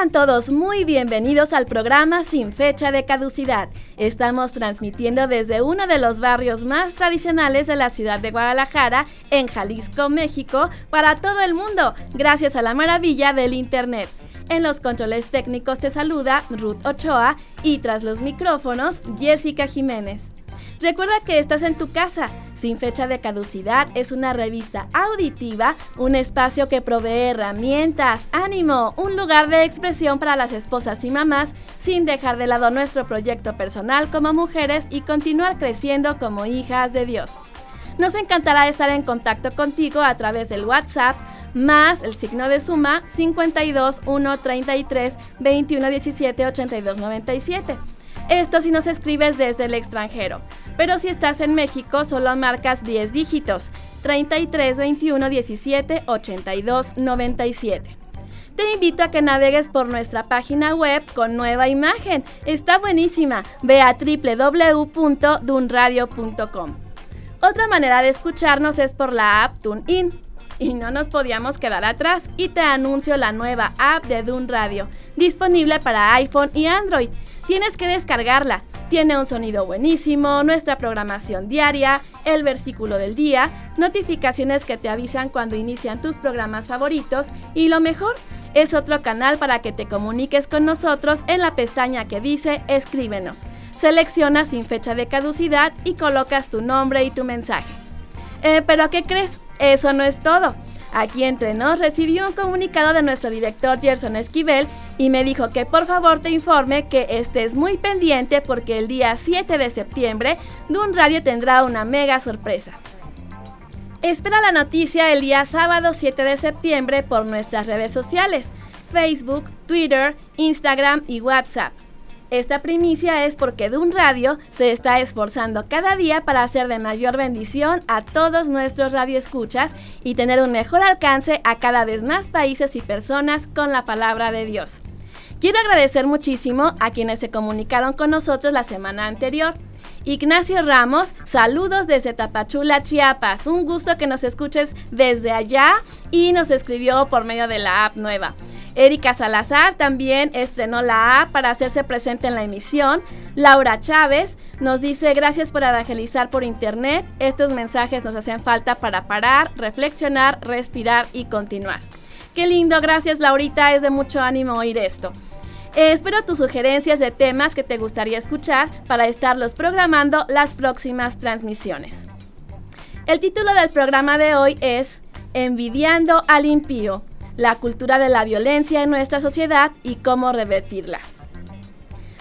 Sean todos muy bienvenidos al programa Sin Fecha de Caducidad. Estamos transmitiendo desde uno de los barrios más tradicionales de la ciudad de Guadalajara, en Jalisco, México, para todo el mundo, gracias a la maravilla del Internet. En los controles técnicos te saluda Ruth Ochoa y tras los micrófonos Jessica Jiménez. Recuerda que estás en tu casa. Sin fecha de caducidad es una revista auditiva, un espacio que provee herramientas, ánimo, un lugar de expresión para las esposas y mamás, sin dejar de lado nuestro proyecto personal como mujeres y continuar creciendo como hijas de Dios. Nos encantará estar en contacto contigo a través del WhatsApp más el signo de suma 52 1 33 21 17 82 97. Esto si nos escribes desde el extranjero. Pero si estás en México, solo marcas 10 dígitos: 33 21 17 82 97. Te invito a que navegues por nuestra página web con nueva imagen. Está buenísima. Ve a www.dunradio.com. Otra manera de escucharnos es por la app TuneIn. Y no nos podíamos quedar atrás y te anuncio la nueva app de Dun Radio, disponible para iPhone y Android. Tienes que descargarla. Tiene un sonido buenísimo, nuestra programación diaria, el versículo del día, notificaciones que te avisan cuando inician tus programas favoritos y lo mejor, es otro canal para que te comuniques con nosotros en la pestaña que dice Escríbenos. Seleccionas sin fecha de caducidad y colocas tu nombre y tu mensaje. Eh, pero ¿qué crees? Eso no es todo. Aquí entre nos recibí un comunicado de nuestro director Gerson Esquivel y me dijo que por favor te informe que estés muy pendiente porque el día 7 de septiembre Dun Radio tendrá una mega sorpresa. Espera la noticia el día sábado 7 de septiembre por nuestras redes sociales, Facebook, Twitter, Instagram y WhatsApp. Esta primicia es porque Dun Radio se está esforzando cada día para hacer de mayor bendición a todos nuestros radioescuchas y tener un mejor alcance a cada vez más países y personas con la palabra de Dios. Quiero agradecer muchísimo a quienes se comunicaron con nosotros la semana anterior. Ignacio Ramos, saludos desde Tapachula, Chiapas. Un gusto que nos escuches desde allá y nos escribió por medio de la app nueva. Erika Salazar también estrenó la A para hacerse presente en la emisión. Laura Chávez nos dice gracias por evangelizar por internet. Estos mensajes nos hacen falta para parar, reflexionar, respirar y continuar. Qué lindo, gracias Laurita, es de mucho ánimo oír esto. espero tus sugerencias de temas que te gustaría escuchar para estarlos programando las próximas transmisiones. El título del programa de hoy es Envidiando al impío la cultura de la violencia en nuestra sociedad y cómo revertirla.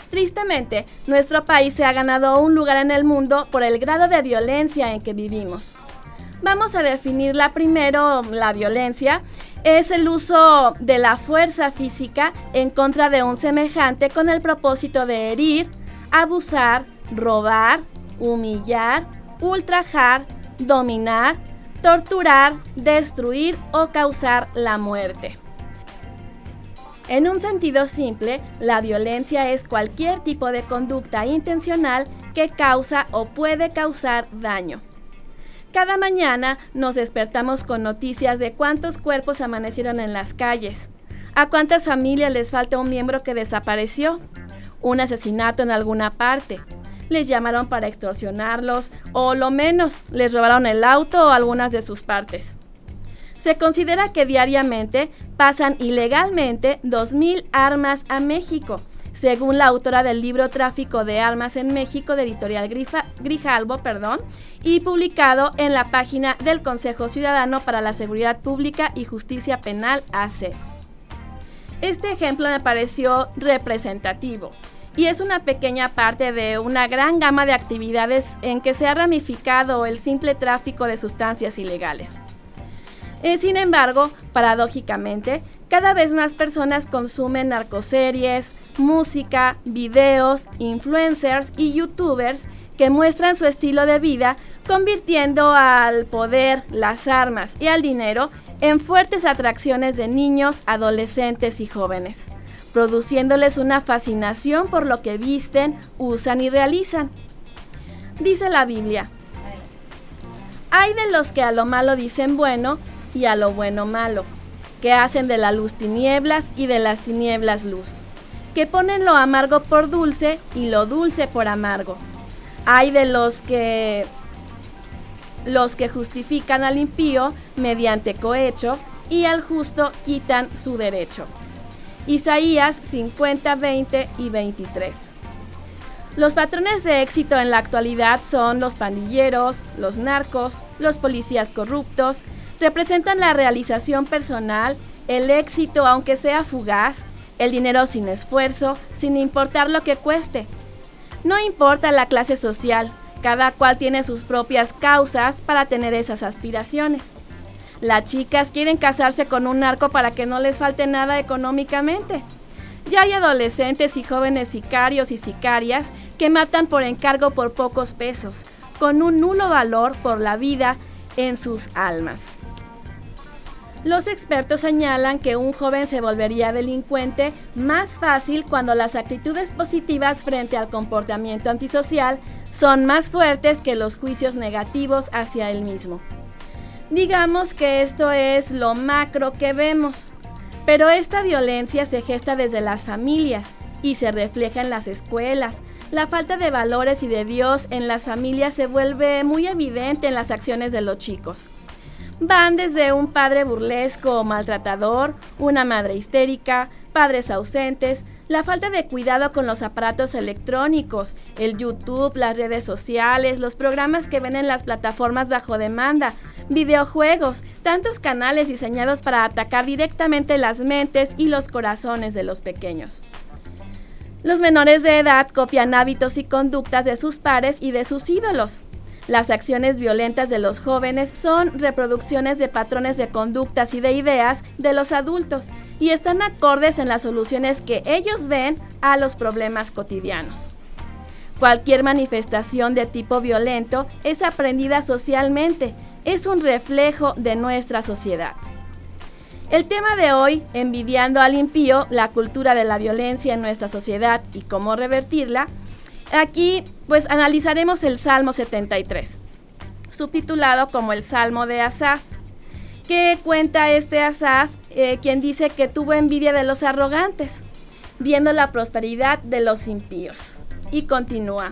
Tristemente, nuestro país se ha ganado un lugar en el mundo por el grado de violencia en que vivimos. Vamos a definirla primero, la violencia es el uso de la fuerza física en contra de un semejante con el propósito de herir, abusar, robar, humillar, ultrajar, dominar, torturar, destruir o causar la muerte. En un sentido simple, la violencia es cualquier tipo de conducta intencional que causa o puede causar daño. Cada mañana nos despertamos con noticias de cuántos cuerpos amanecieron en las calles, a cuántas familias les falta un miembro que desapareció, un asesinato en alguna parte, les llamaron para extorsionarlos o lo menos les robaron el auto o algunas de sus partes. Se considera que diariamente pasan ilegalmente 2.000 armas a México, según la autora del libro Tráfico de Armas en México de Editorial Grijalbo perdón, y publicado en la página del Consejo Ciudadano para la Seguridad Pública y Justicia Penal AC. Este ejemplo me pareció representativo y es una pequeña parte de una gran gama de actividades en que se ha ramificado el simple tráfico de sustancias ilegales. Eh, sin embargo, paradójicamente, cada vez más personas consumen narcoseries, música, videos, influencers y youtubers que muestran su estilo de vida, convirtiendo al poder, las armas y al dinero en fuertes atracciones de niños, adolescentes y jóvenes, produciéndoles una fascinación por lo que visten, usan y realizan. Dice la Biblia, hay de los que a lo malo dicen bueno y a lo bueno malo, que hacen de la luz tinieblas y de las tinieblas luz, que ponen lo amargo por dulce y lo dulce por amargo hay de los que los que justifican al impío mediante cohecho y al justo quitan su derecho. Isaías 50, 20 y 23. Los patrones de éxito en la actualidad son los pandilleros, los narcos, los policías corruptos, representan la realización personal, el éxito aunque sea fugaz, el dinero sin esfuerzo, sin importar lo que cueste, no importa la clase social, cada cual tiene sus propias causas para tener esas aspiraciones. Las chicas quieren casarse con un narco para que no les falte nada económicamente. Ya hay adolescentes y jóvenes sicarios y sicarias que matan por encargo por pocos pesos, con un nulo valor por la vida en sus almas. Los expertos señalan que un joven se volvería delincuente más fácil cuando las actitudes positivas frente al comportamiento antisocial son más fuertes que los juicios negativos hacia él mismo. Digamos que esto es lo macro que vemos, pero esta violencia se gesta desde las familias y se refleja en las escuelas. La falta de valores y de Dios en las familias se vuelve muy evidente en las acciones de los chicos. Van desde un padre burlesco o maltratador, una madre histérica, padres ausentes, la falta de cuidado con los aparatos electrónicos, el YouTube, las redes sociales, los programas que ven en las plataformas bajo demanda, videojuegos, tantos canales diseñados para atacar directamente las mentes y los corazones de los pequeños. Los menores de edad copian hábitos y conductas de sus pares y de sus ídolos, las acciones violentas de los jóvenes son reproducciones de patrones de conductas y de ideas de los adultos y están acordes en las soluciones que ellos ven a los problemas cotidianos. Cualquier manifestación de tipo violento es aprendida socialmente, es un reflejo de nuestra sociedad. El tema de hoy, envidiando al impío, la cultura de la violencia en nuestra sociedad y cómo revertirla, Aquí pues analizaremos el Salmo 73, subtitulado como el Salmo de Asaf. ¿Qué cuenta este Asaf, eh, quien dice que tuvo envidia de los arrogantes, viendo la prosperidad de los impíos? Y continúa,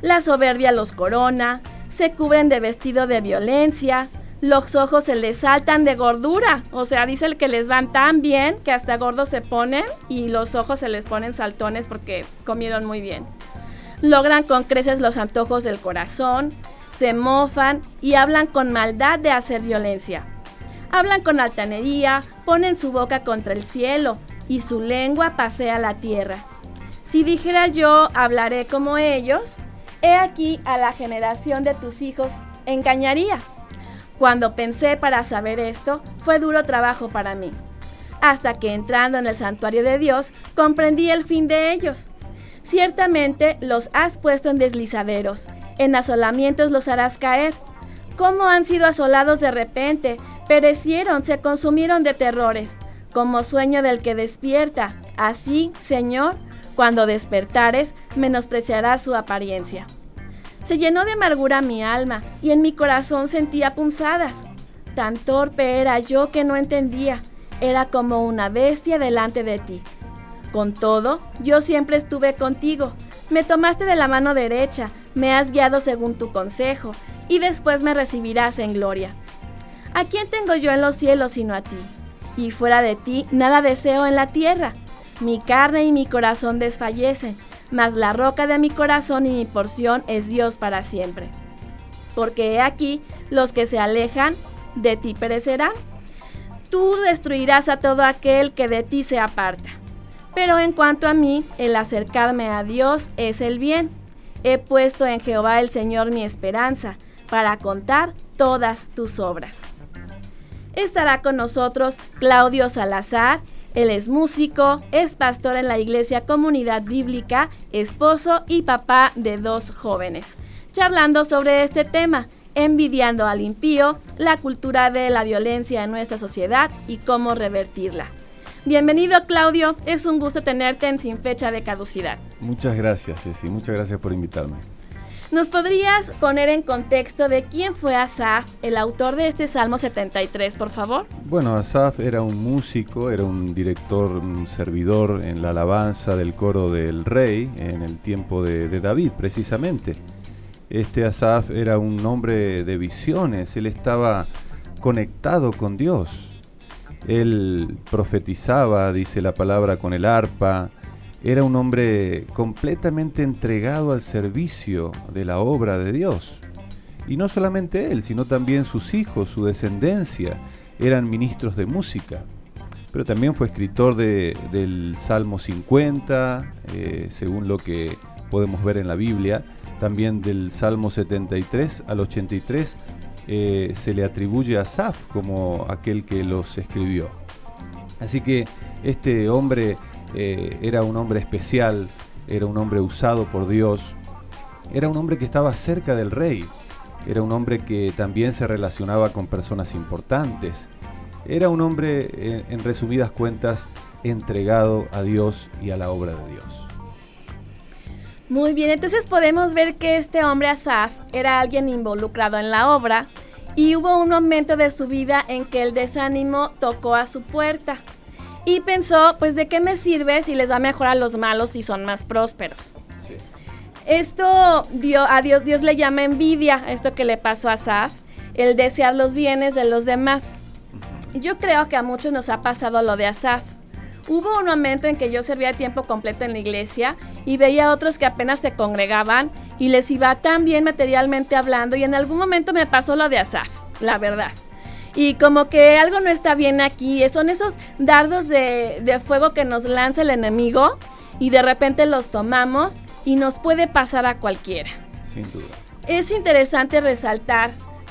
la soberbia los corona, se cubren de vestido de violencia, los ojos se les saltan de gordura. O sea, dice el que les van tan bien que hasta gordos se ponen y los ojos se les ponen saltones porque comieron muy bien logran con creces los antojos del corazón, se mofan y hablan con maldad de hacer violencia. Hablan con altanería, ponen su boca contra el cielo y su lengua pasea la tierra. Si dijera yo, hablaré como ellos, he aquí a la generación de tus hijos engañaría. Cuando pensé para saber esto, fue duro trabajo para mí. Hasta que entrando en el santuario de Dios, comprendí el fin de ellos Ciertamente los has puesto en deslizaderos, en asolamientos los harás caer. ¿Cómo han sido asolados de repente? Perecieron, se consumieron de terrores, como sueño del que despierta. Así, Señor, cuando despertares, menospreciarás su apariencia. Se llenó de amargura mi alma, y en mi corazón sentía punzadas. Tan torpe era yo que no entendía, era como una bestia delante de ti. Con todo, yo siempre estuve contigo. Me tomaste de la mano derecha, me has guiado según tu consejo, y después me recibirás en gloria. ¿A quién tengo yo en los cielos sino a ti? Y fuera de ti nada deseo en la tierra. Mi carne y mi corazón desfallecen, mas la roca de mi corazón y mi porción es Dios para siempre. Porque he aquí, los que se alejan de ti perecerán. tú destruirás a todo aquel que de ti se aparta. Pero en cuanto a mí, el acercarme a Dios es el bien. He puesto en Jehová el Señor mi esperanza, para contar todas tus obras. Estará con nosotros Claudio Salazar, él es músico, es pastor en la Iglesia Comunidad Bíblica, esposo y papá de dos jóvenes, charlando sobre este tema, envidiando al impío, la cultura de la violencia en nuestra sociedad y cómo revertirla. Bienvenido Claudio, es un gusto tenerte en Sin Fecha de Caducidad. Muchas gracias Ceci, muchas gracias por invitarme. ¿Nos podrías poner en contexto de quién fue Asaf, el autor de este Salmo 73, por favor? Bueno, Asaf era un músico, era un director, un servidor en la alabanza del coro del rey en el tiempo de, de David, precisamente. Este Asaf era un hombre de visiones, él estaba conectado con Dios. Él profetizaba, dice la palabra, con el arpa, era un hombre completamente entregado al servicio de la obra de Dios. Y no solamente él, sino también sus hijos, su descendencia, eran ministros de música. Pero también fue escritor del Salmo 50, eh, según lo que podemos ver en la Biblia. También del Salmo 73 al 83 eh, se le atribuye a Saf como aquel que los escribió. Así que este hombre eh, era un hombre especial, era un hombre usado por Dios, era un hombre que estaba cerca del rey, era un hombre que también se relacionaba con personas importantes, era un hombre, en resumidas cuentas, entregado a Dios y a la obra de Dios. Muy bien, entonces podemos ver que este hombre Asaf era alguien involucrado en la obra y hubo un momento de su vida en que el desánimo tocó a su puerta y pensó, pues de qué me sirve si les va mejor a los malos y son más prósperos. Esto dio, a Dios, Dios le llama envidia, esto que le pasó a Saf, el desear los bienes de los demás. Yo creo que a muchos nos ha pasado lo de Asaf. Hubo un momento en que yo servía tiempo completo en la iglesia y veía a otros que apenas se congregaban y les iba tan bien materialmente hablando y en algún momento me pasó lo de Asaf, la verdad y como que algo no está bien aquí. Son esos dardos de, fuego que nos lanza el enemigo y de repente los tomamos y nos puede pasar a cualquiera. Sin duda. Es interesante resaltar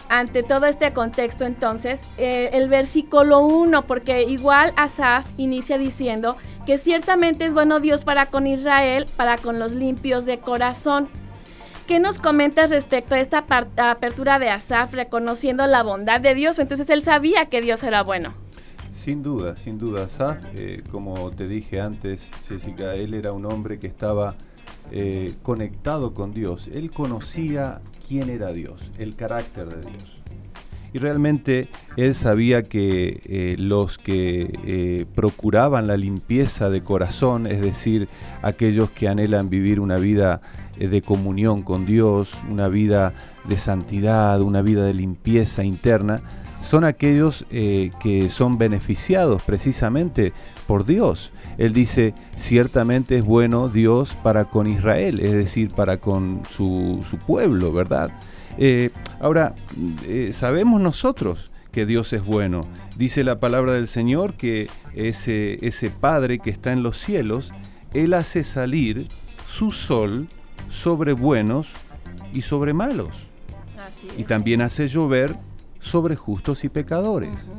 ante todo este contexto entonces eh, el versículo 1, porque igual Asaf inicia diciendo que ciertamente es bueno Dios para con Israel, para con los limpios de corazón. ¿Qué nos comentas respecto a esta apertura de Asaf reconociendo la bondad de Dios? Entonces él sabía que Dios era bueno. Sin duda, sin duda. Asaf, eh, como te dije antes, Jessica, él era un hombre que estaba eh, conectado con Dios. Él conocía quién era Dios, el carácter de Dios. Y realmente él sabía que eh, los que procuraban la limpieza de corazón, es decir, aquellos que anhelan vivir una vida eh, de comunión con Dios, una vida de santidad, una vida de limpieza interna, son aquellos eh, que son beneficiados precisamente por Dios. Él dice, ciertamente es bueno Dios para con Israel, es decir, para con su, pueblo, ¿verdad? Eh, ahora, sabemos nosotros que Dios es bueno. Dice la palabra del Señor que ese, ese Padre que está en los cielos, Él hace salir su sol sobre buenos y sobre malos. Y también hace llover sobre justos y pecadores.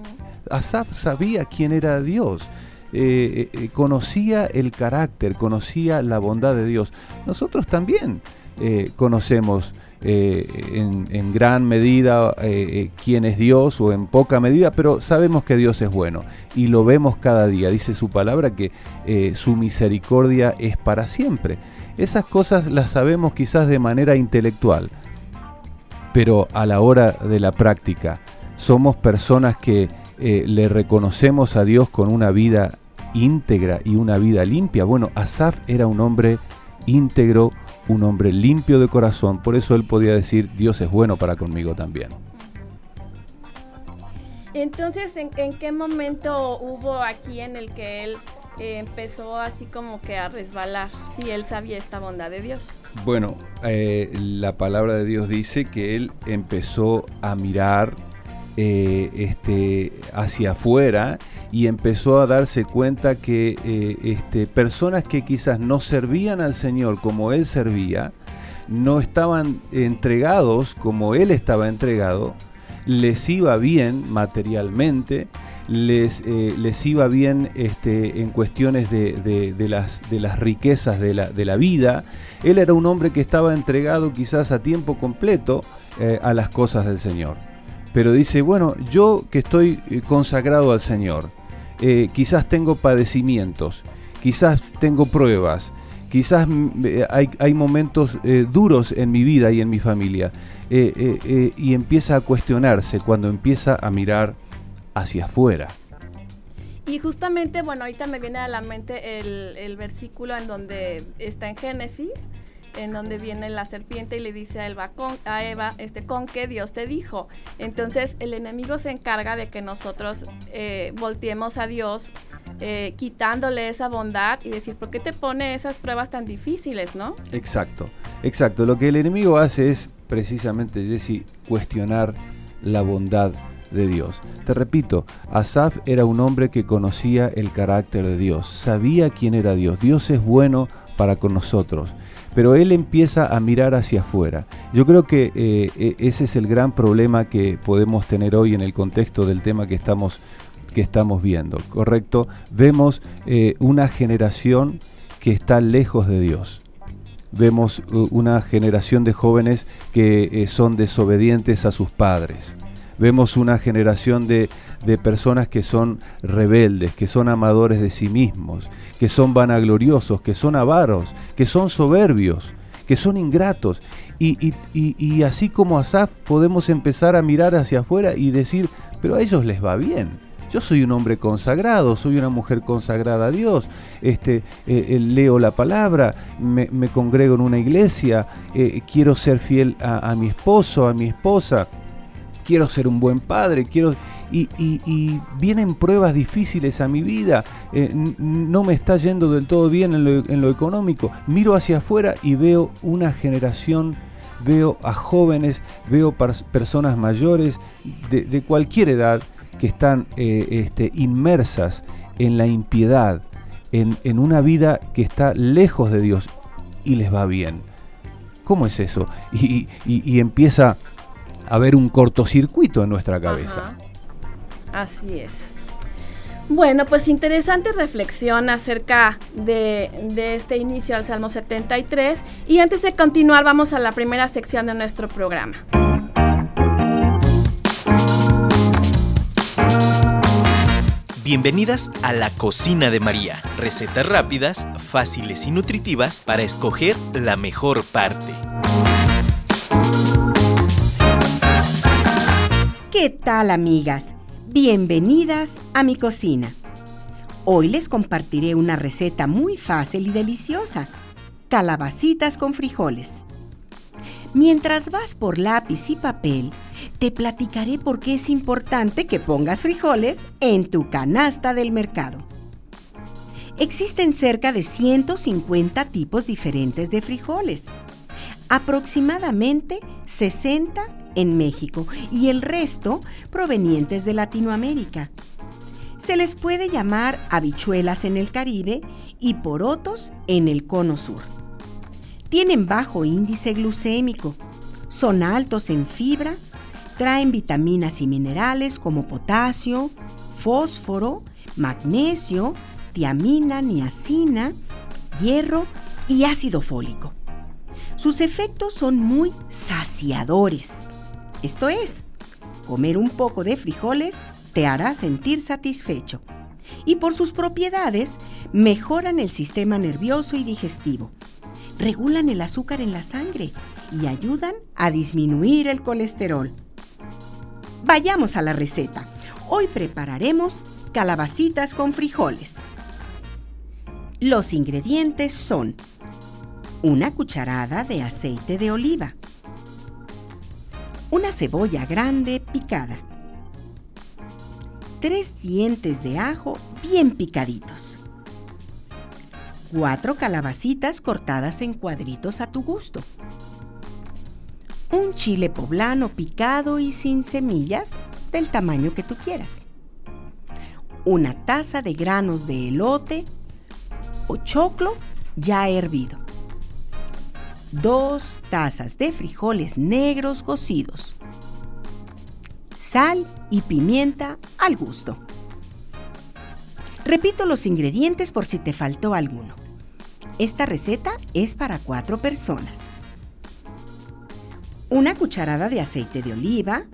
Asaf sabía quién era Dios. Eh, eh, eh, conocía el carácter, conocía la bondad de Dios. Nosotros también conocemos en, gran medida quién es Dios o en poca medida, pero sabemos que Dios es bueno y lo vemos cada día. Dice su palabra que su misericordia es para siempre. Esas cosas las sabemos quizás de manera intelectual, pero a la hora de la práctica somos personas que le reconocemos a Dios con una vida íntegra y una vida limpia. Bueno, Asaf era un hombre íntegro, un hombre limpio de corazón, por eso él podía decir, Dios es bueno para conmigo también. Entonces, ¿en, ¿en, qué momento hubo aquí en el que él empezó así como que a resbalar, si él sabía esta bondad de Dios. Bueno, eh, la palabra de Dios dice que él empezó a mirar eh, este, hacia afuera y empezó a darse cuenta que eh, este, personas que quizás no servían al Señor como Él servía, no estaban entregados como Él estaba entregado, les iba bien materialmente, les, eh, les iba bien este, en cuestiones de, las, de las riquezas de la, de la, vida. Él era un hombre que estaba entregado quizás a tiempo completo eh, a las cosas del Señor. Pero dice, bueno, yo que estoy consagrado al Señor, quizás tengo padecimientos, quizás tengo pruebas, quizás mm, hay, hay momentos duros en mi vida y en mi familia. y empieza a cuestionarse cuando empieza a mirar hacia afuera. Y justamente, bueno, ahorita me viene a la mente el, versículo en donde está en Génesis, en donde viene la serpiente y le dice a Eva, este, con qué Dios te dijo. Entonces el enemigo se encarga de que nosotros eh, volteemos a Dios, eh, quitándole esa bondad y decir, ¿por qué te pone esas pruebas tan difíciles, no? Exacto, exacto. Lo que el enemigo hace es precisamente, Jesse, cuestionar la bondad de Dios. Te repito, Asaf era un hombre que conocía el carácter de Dios, sabía quién era Dios. Dios es bueno para con nosotros, pero él empieza a mirar hacia afuera. Yo creo que eh, e, ese es el gran problema que podemos tener hoy en el contexto del tema que estamos, que estamos viendo, ¿correcto? Vemos eh, una generación que está lejos de Dios vemos una generación de jóvenes que eh, son desobedientes a sus padres. Vemos una generación de, personas que son rebeldes, que son amadores de sí mismos, que son vanagloriosos, que son avaros, que son soberbios, que son ingratos. Y, así como Asaf podemos empezar a mirar hacia afuera y decir, pero a ellos les va bien. Yo soy un hombre consagrado, soy una mujer consagrada a Dios, este, eh, eh, leo la palabra, me, congrego en una iglesia, eh, quiero ser fiel a mi esposo, a mi esposa quiero ser un buen padre, quiero... Y, vienen pruebas difíciles a mi vida, eh, no me está yendo del todo bien en lo, económico. Miro hacia afuera y veo una generación, veo a jóvenes, veo personas mayores de, cualquier edad que están eh, este, inmersas en la impiedad, en, una vida que está lejos de Dios y les va bien. ¿Cómo es eso? y empieza haber un cortocircuito en nuestra cabeza. Así es. Bueno, pues interesante reflexión acerca de, de, este inicio al Salmo 73 y antes de continuar vamos a la primera sección de nuestro programa. Bienvenidas a la cocina de María, recetas rápidas, fáciles y nutritivas para escoger la mejor parte. ¿Qué tal amigas? Bienvenidas a mi cocina. Hoy les compartiré una receta muy fácil y deliciosa. Calabacitas con frijoles. Mientras vas por lápiz y papel, te platicaré por qué es importante que pongas frijoles en tu canasta del mercado. Existen cerca de 150 tipos diferentes de frijoles. Aproximadamente 60 en México y el resto provenientes de Latinoamérica. Se les puede llamar habichuelas en el Caribe y porotos en el Cono Sur. Tienen bajo índice glucémico, son altos en fibra, traen vitaminas y minerales como potasio, fósforo, magnesio, tiamina, niacina, hierro y ácido fólico. Sus efectos son muy saciadores esto es, comer un poco de frijoles te hará sentir satisfecho. Y por sus propiedades, mejoran el sistema nervioso y digestivo. Regulan el azúcar en la sangre y ayudan a disminuir el colesterol. Vayamos a la receta. Hoy prepararemos calabacitas con frijoles. Los ingredientes son una cucharada de aceite de oliva, una cebolla grande picada, tres dientes de ajo bien picaditos, cuatro calabacitas cortadas en cuadritos a tu gusto, un chile poblano picado y sin semillas del tamaño que tú quieras. Una taza de granos de elote o choclo ya hervido. Dos tazas de frijoles negros cocidos. Sal y pimienta al gusto. Repito los ingredientes por si te faltó alguno. Esta receta es para cuatro personas. Una cucharada de aceite de oliva,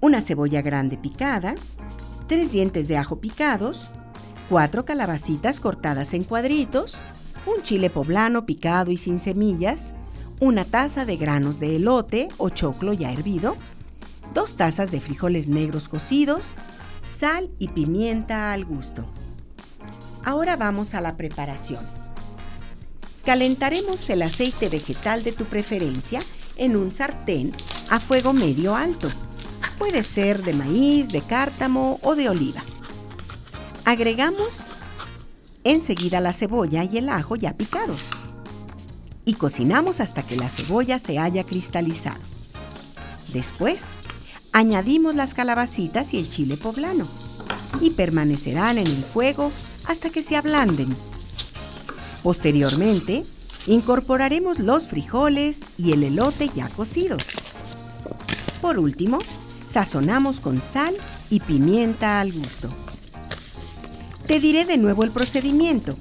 una cebolla grande picada, tres dientes de ajo picados, cuatro calabacitas cortadas en cuadritos, un chile poblano picado y sin semillas, una taza de granos de elote o choclo ya hervido, dos tazas de frijoles negros cocidos, sal y pimienta al gusto. Ahora vamos a la preparación. Calentaremos el aceite vegetal de tu preferencia en un sartén a fuego medio alto. Puede ser de maíz, de cártamo o de oliva. Agregamos enseguida la cebolla y el ajo ya picados y cocinamos hasta que la cebolla se haya cristalizado. Después, añadimos las calabacitas y el chile poblano y permanecerán en el fuego hasta que se ablanden. Posteriormente, incorporaremos los frijoles y el elote ya cocidos. Por último, sazonamos con sal y pimienta al gusto. Te diré de nuevo el procedimiento.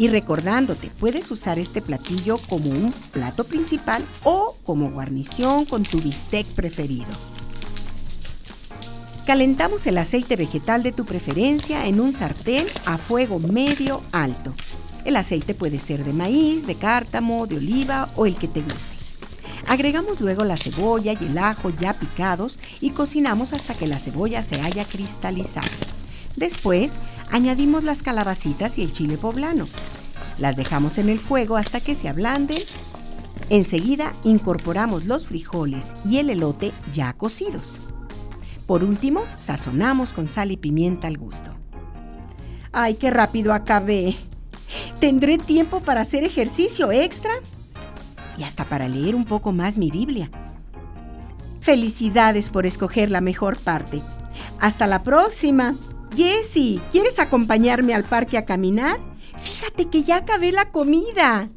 Y recordándote, puedes usar este platillo como un plato principal o como guarnición con tu bistec preferido. Calentamos el aceite vegetal de tu preferencia en un sartén a fuego medio alto. El aceite puede ser de maíz, de cártamo, de oliva o el que te guste. Agregamos luego la cebolla y el ajo ya picados y cocinamos hasta que la cebolla se haya cristalizado. Después, añadimos las calabacitas y el chile poblano. Las dejamos en el fuego hasta que se ablanden. Enseguida incorporamos los frijoles y el elote ya cocidos. Por último, sazonamos con sal y pimienta al gusto. ¡Ay, qué rápido acabé! ¿Tendré tiempo para hacer ejercicio extra? Y hasta para leer un poco más mi Biblia. Felicidades por escoger la mejor parte. Hasta la próxima. Jessie, ¿quieres acompañarme al parque a caminar? Fíjate que ya acabé la comida.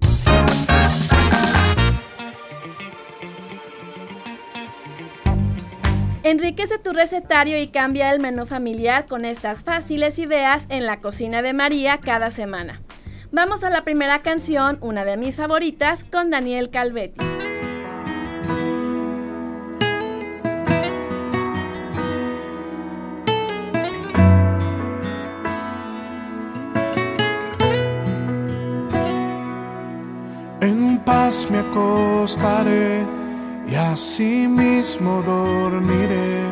Enriquece tu recetario y cambia el menú familiar con estas fáciles ideas en la cocina de María cada semana. Vamos a la primera canción, una de mis favoritas, con Daniel Calvetti. Acostaré y así mismo dormiré,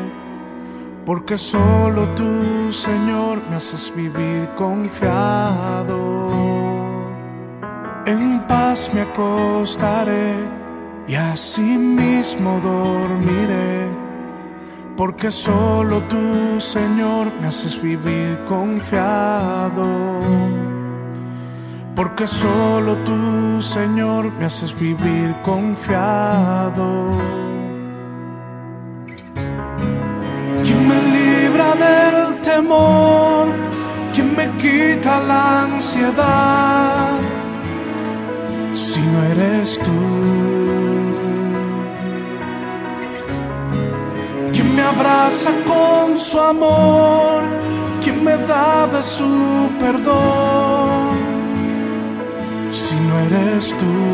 porque solo tú, Señor, me haces vivir confiado. En paz me acostaré y así mismo dormiré, porque solo tú, Señor, me haces vivir confiado. Porque solo tú, Señor, me haces vivir confiado. ¿Quién me libra del temor? ¿Quién me quita la ansiedad? si no eres tú. Quien me abraza con su amor, quien me da de su perdón, eres tú.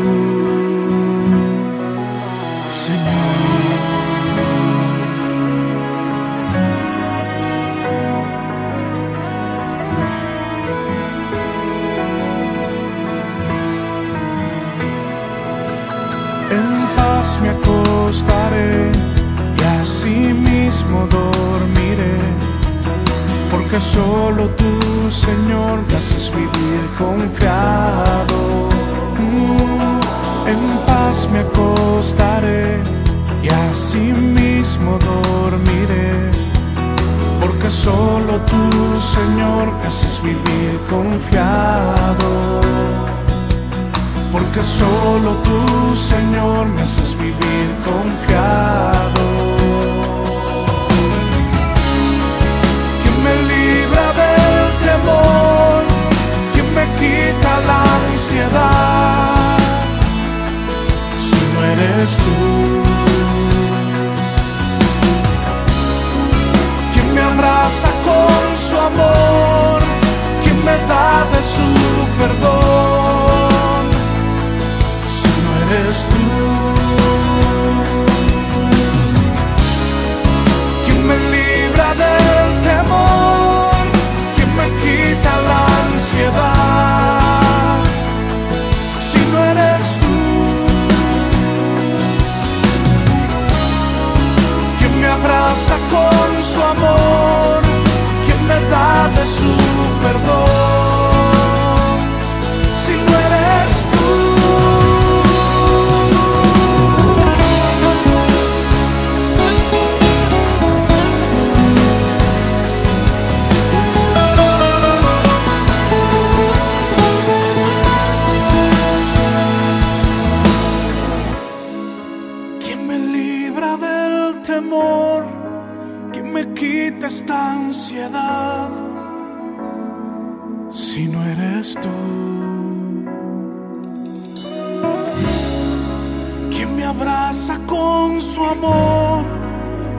me acostaré y así mismo dormiré, porque solo tú, Si no eres tú. ¿Quién me abraza con su amor?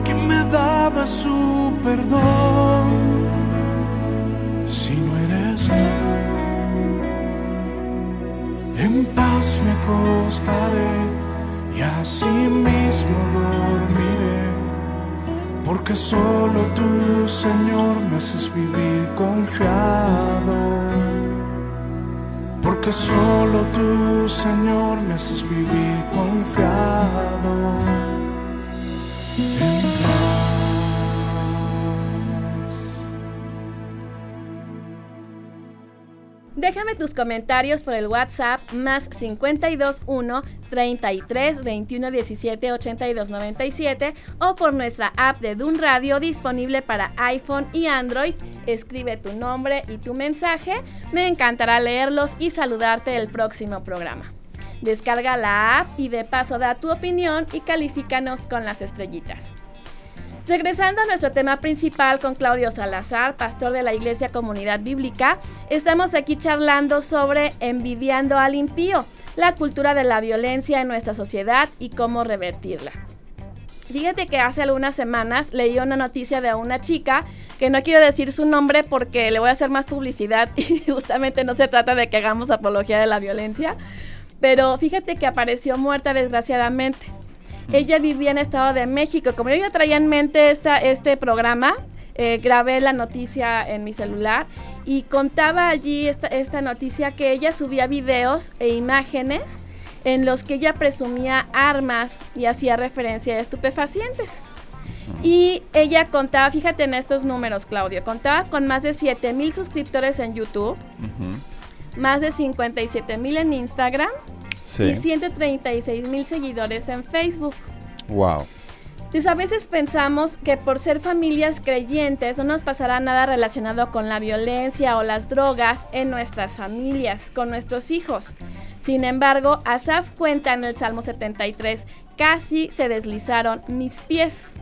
¿Quién me da de su perdón? Si no eres tú. En paz me acostaré y así mismo dormiré, porque solo tú, Señor, me haces vivir confiado. Porque solo tú, Señor, me haces vivir confiado. Déjame tus comentarios por el WhatsApp más 521 33 21 17 82 97 o por nuestra app de Dun Radio disponible para iPhone y Android. Escribe tu nombre y tu mensaje. Me encantará leerlos y saludarte el próximo programa. Descarga la app y de paso da tu opinión y califícanos con las estrellitas. Regresando a nuestro tema principal con Claudio Salazar, pastor de la Iglesia Comunidad Bíblica, estamos aquí charlando sobre envidiando al impío, la cultura de la violencia en nuestra sociedad y cómo revertirla. Fíjate que hace algunas semanas leí una noticia de una chica que no quiero decir su nombre porque le voy a hacer más publicidad y justamente no se trata de que hagamos apología de la violencia, pero fíjate que apareció muerta desgraciadamente. Ella vivía en Estado de México. Como yo ya traía en mente esta, este programa, eh, grabé la noticia en mi celular y contaba allí esta, esta noticia que ella subía videos e imágenes en los que ella presumía armas y hacía referencia a estupefacientes. Y ella contaba, fíjate en estos números, Claudio, contaba con más de 7 mil suscriptores en YouTube, Ujú. más de 57 mil en Instagram Sí. y 136 mil seguidores en Facebook. Wow. Entonces a veces pensamos que por ser familias creyentes no nos pasará nada relacionado con la violencia o las drogas en nuestras familias, con nuestros hijos. Sin embargo, Asaf cuenta en el Salmo 73, casi se deslizaron mis pies.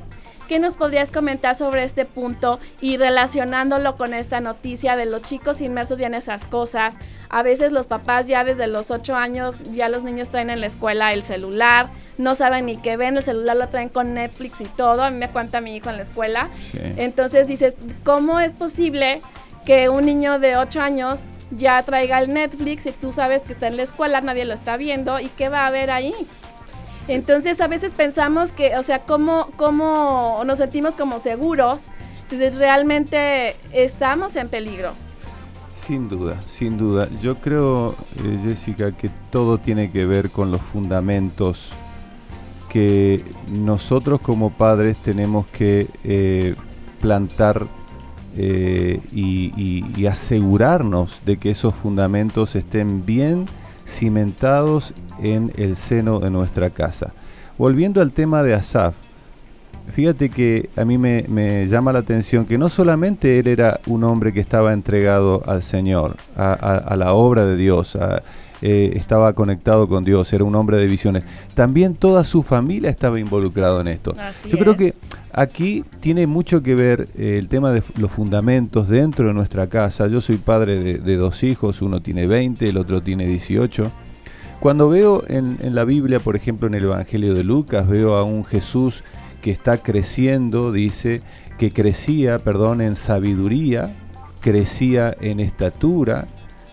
¿Qué nos podrías comentar sobre este punto y relacionándolo con esta noticia de los chicos inmersos ya en esas cosas? A veces los papás ya desde los 8 años ya los niños traen en la escuela el celular, no saben ni qué ven, el celular lo traen con Netflix y todo, a mí me cuenta mi hijo en la escuela. Sí. Entonces dices, ¿cómo es posible que un niño de 8 años ya traiga el Netflix y tú sabes que está en la escuela, nadie lo está viendo y qué va a haber ahí? Entonces a veces pensamos que, o sea, ¿cómo, cómo nos sentimos como seguros? Entonces realmente estamos en peligro. Sin duda, sin duda. Yo creo, eh, Jessica, que todo tiene que ver con los fundamentos que nosotros como padres tenemos que eh, plantar eh, y, y- y asegurarnos de que esos fundamentos estén bien cimentados en el seno de nuestra casa. Volviendo al tema de Asaf, Fíjate que a mí me, me llama la atención que no solamente él era un hombre que estaba entregado al Señor, a, a- a la obra de Dios, a- eh, estaba conectado con Dios, era un hombre de visiones, también toda su familia estaba involucrado en esto. Así Yo creo que aquí tiene mucho que ver eh, el tema de los fundamentos dentro de nuestra casa. Yo soy padre de, de dos hijos, uno tiene 20, el otro tiene 18. Cuando veo en, la Biblia, por ejemplo en el Evangelio de Lucas, veo a un Jesús que está creciendo, dice, que crecía, perdón, en sabiduría, crecía en estatura,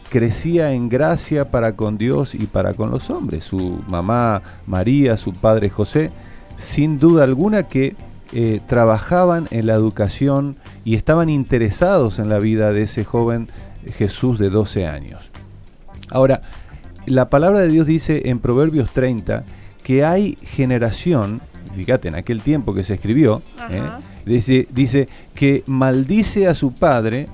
crecía en gracia para con Dios y para con los hombres. Su mamá María, su padre José, sin duda alguna que eh, trabajaban en la educación y estaban interesados en la vida de ese joven Jesús de 12 años. Ahora, la palabra de Dios dice en Proverbios 30 que hay generación, fíjate, en aquel tiempo que se escribió. ¿eh? Dice, dice que maldice a su padre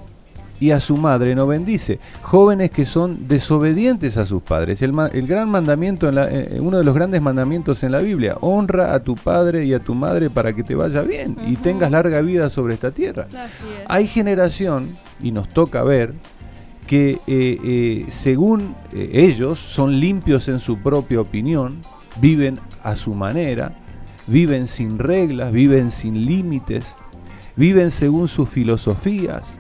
y a su madre no bendice. Jóvenes que son desobedientes a sus padres. El, gran mandamiento, en eh, uno de los grandes mandamientos en la Biblia, honra a tu padre y a tu madre para que te vaya bien y tengas larga vida sobre esta tierra. Hay generación, y nos toca ver, que eh, eh, según ellos son limpios en su propia opinión, viven a su manera, viven sin reglas, viven sin límites, viven según sus filosofías,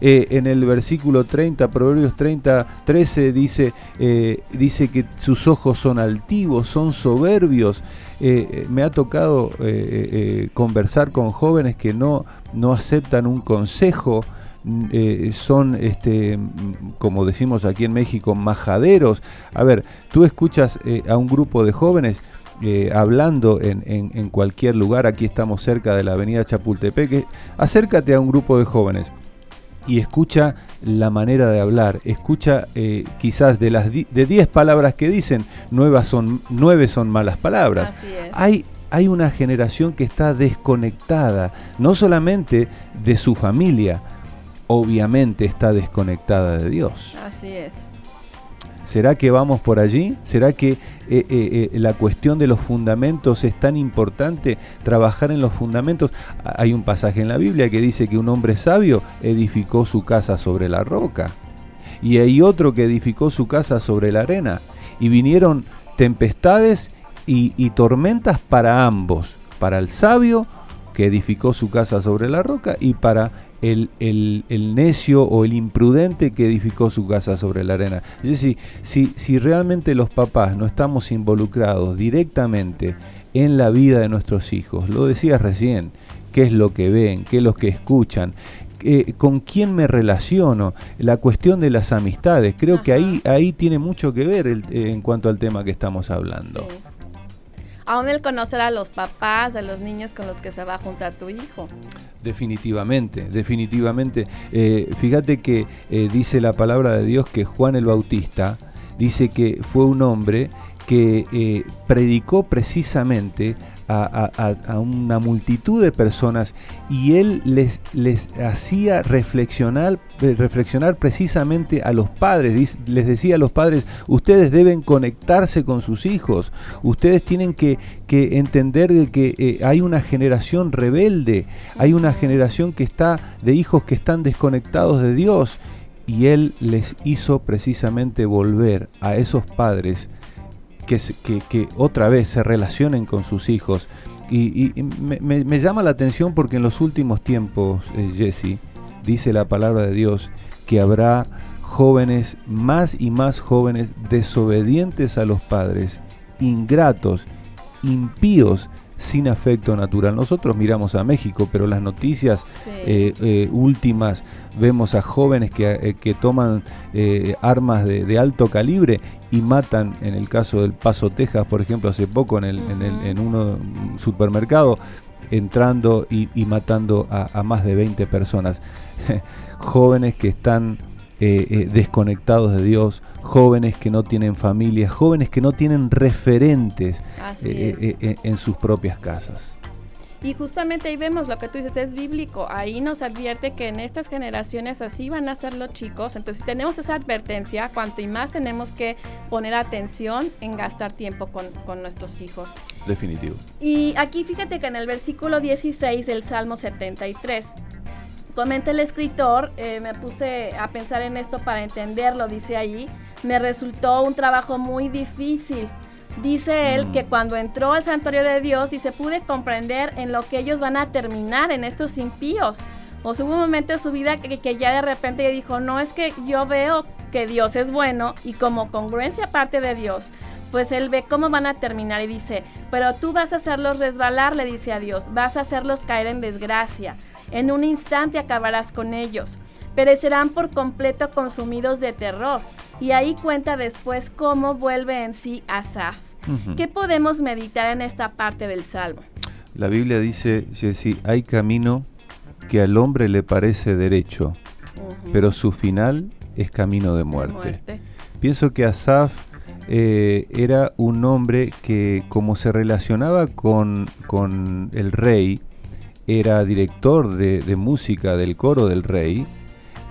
eh, en el versículo 30, Proverbios 30, 13 dice, eh, dice que sus ojos son altivos, son soberbios. Eh, me ha tocado conversar con jóvenes que no, no aceptan un consejo, son, este, como decimos aquí en México, majaderos. A ver, tú escuchas a un grupo de jóvenes hablando en, en, cualquier lugar, aquí estamos cerca de la avenida Chapultepec, acércate a un grupo de jóvenes y escucha la manera de hablar, escucha eh, quizás de las de 10 palabras que dicen, nueve son, nueve son malas palabras. Hay, hay una generación que está desconectada, no solamente de su familia, obviamente está desconectada de Dios. Así es. ¿Será que vamos por allí? ¿Será que eh, eh, eh, la cuestión de los fundamentos es tan importante? Trabajar en los fundamentos. Hay un pasaje en la Biblia que dice que un hombre sabio edificó su casa sobre la roca. Y hay otro que edificó su casa sobre la arena. Y vinieron tempestades y, y tormentas para ambos. Para el sabio que edificó su casa sobre la roca y para el, el, necio o el imprudente que edificó su casa sobre la arena. Es decir, si, si realmente los papás no estamos involucrados directamente en la vida de nuestros hijos, lo decías recién, qué es lo que ven, qué es lo que escuchan, eh, con quién me relaciono, la cuestión de las amistades, creo que ahí, ahí tiene mucho que ver eh, en cuanto al tema que estamos hablando aún el conocer a los papás, a los niños con los que se va a juntar tu hijo. Definitivamente, definitivamente. Eh, fíjate que eh, dice la palabra de Dios que Juan el Bautista dice que fue un hombre que eh, predicó precisamente a, una multitud de personas y él les, les hacía reflexionar, eh, reflexionar precisamente a los padres, les decía a los padres, ustedes deben conectarse con sus hijos, ustedes tienen que, entender de que eh, hay una generación rebelde, hay una generación que está de hijos que están desconectados de Dios y él les hizo precisamente volver a esos padres que, otra vez se relacionen con sus hijos. Y, me, llama la atención porque en los últimos tiempos, eh, Jesse, dice la palabra de Dios que habrá jóvenes, más y más jóvenes, desobedientes a los padres, ingratos, impíos, sin afecto natural. Nosotros miramos a México, pero las noticias eh, eh, últimas vemos a jóvenes que, que toman armas de, de, alto calibre y matan, en el caso del Paso, Texas, por ejemplo, hace poco en, el, en, el, en un supermercado, entrando y, matando a, más de 20 personas. jóvenes que están eh, eh, desconectados de Dios, jóvenes que no tienen familia, jóvenes que no tienen referentes eh, en sus propias casas. Y justamente ahí vemos lo que tú dices, es bíblico. Ahí nos advierte que en estas generaciones así van a ser los chicos. Entonces, si tenemos esa advertencia, cuanto y más tenemos que poner atención en gastar tiempo con, nuestros hijos. Definitivo. Y aquí fíjate que en el versículo 16 del Salmo 73, comenta el escritor, eh, me puse a pensar en esto para entenderlo, dice ahí, me resultó un trabajo muy difícil Dice él que mm. cuando entró al santuario de Dios, dice, pude comprender en lo que ellos van a terminar en estos impíos. O hubo un momento de su vida que, ya de repente dijo, no es que yo veo que Dios es bueno y como congruencia parte de Dios, pues él ve cómo van a terminar y dice, pero tú vas a hacerlos resbalar, le dice a Dios, vas a hacerlos caer en desgracia. En un instante acabarás con ellos. Perecerán por completo consumidos de terror. Y ahí cuenta después cómo vuelve en sí Asaf. ¿Qué podemos meditar en esta parte del Salmo? La Biblia dice, Jessy, hay camino que al hombre le parece derecho, pero su final es camino de muerte. Pienso que Asaf eh, era un hombre que como se relacionaba con, con el rey, era director de, música del coro del rey,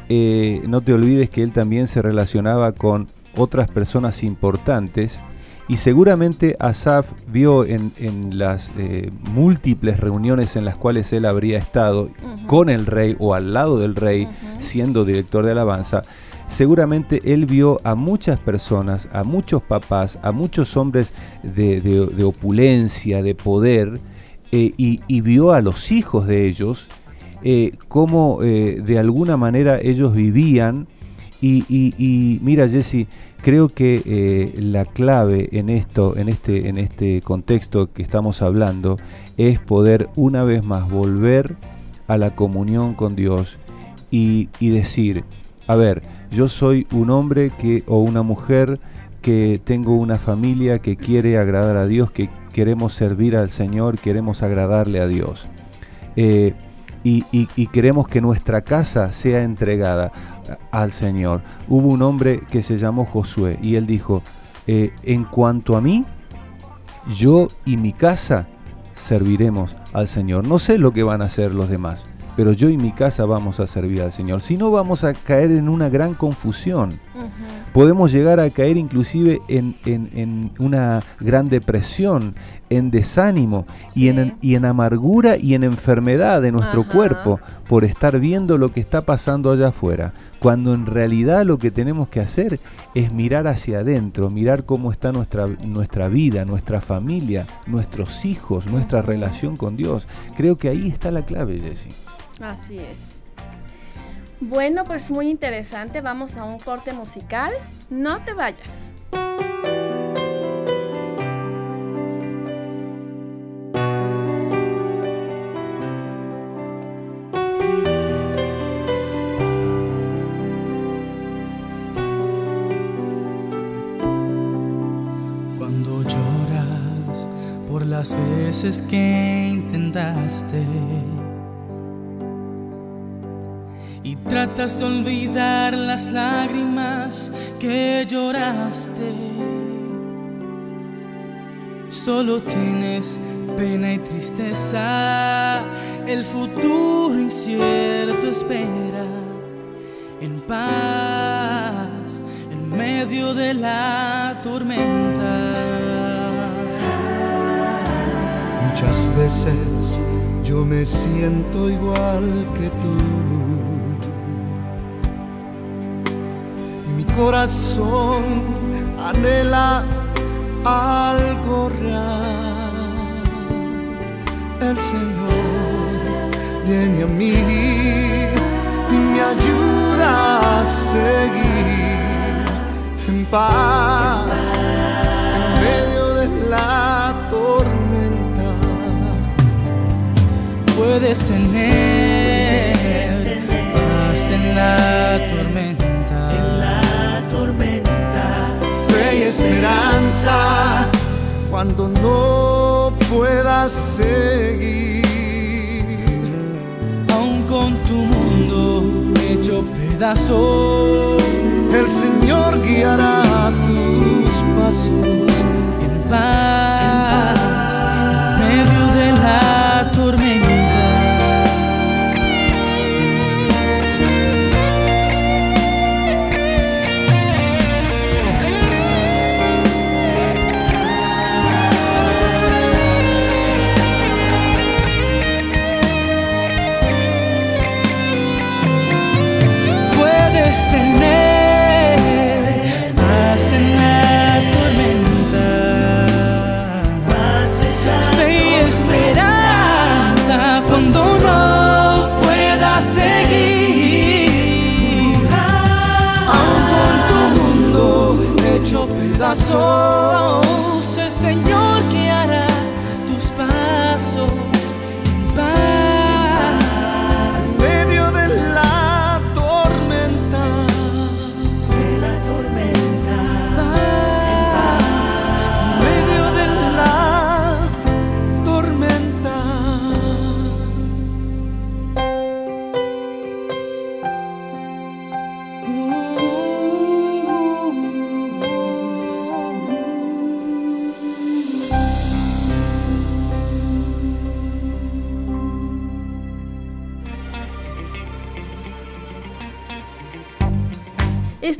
eh, no te olvides que él también se relacionaba con otras personas importantes y seguramente Asaf vio en, las eh, múltiples reuniones en las cuales él habría estado con el rey o al lado del rey, siendo director de alabanza, seguramente él vio a muchas personas, a muchos papás, a muchos hombres de, opulencia, de poder, eh, y, vio a los hijos de ellos, eh, cómo de alguna manera ellos vivían. Y, mira, Jesse, Creo que eh, la clave en esto, en este, en este contexto que estamos hablando, es poder una vez más volver a la comunión con Dios y, decir, a ver, yo soy un hombre que, o una mujer que tengo una familia que quiere agradar a Dios, que queremos servir al Señor, queremos agradarle a Dios. Eh, y, queremos que nuestra casa sea entregada al Señor. Hubo un hombre que se llamó Josué y él dijo, eh, en cuanto a mí, yo y mi casa serviremos al Señor. No sé lo que van a hacer los demás, pero yo y mi casa vamos a servir al Señor. Si no, vamos a caer en una gran confusión. Podemos llegar a caer inclusive en, una gran depresión, en desánimo y, en, y, en, amargura y en enfermedad de nuestro cuerpo por estar viendo lo que está pasando allá afuera. Cuando en realidad lo que tenemos que hacer es mirar hacia adentro, mirar cómo está nuestra, nuestra vida, nuestra familia, nuestros hijos, nuestra relación con Dios. Creo que ahí está la clave, Jessie. Así es. Bueno, pues muy interesante. Vamos a un corte musical. No te vayas. Cuando lloras por las veces que intentaste tratas de olvidar las lágrimas que lloraste. Solo tienes pena y tristeza, el futuro incierto espera en paz en medio de la tormenta. Muchas veces yo me siento igual que tú corazón anhela algo real. El Señor viene a mí y me ayuda a seguir en paz en medio de la tormenta. Puedes tener paz en la tormenta esperanza cuando no puedas seguir. Aún con tu mundo hecho pedazos, el Señor guiará tus pasos en paz, en medio de la tormenta. 做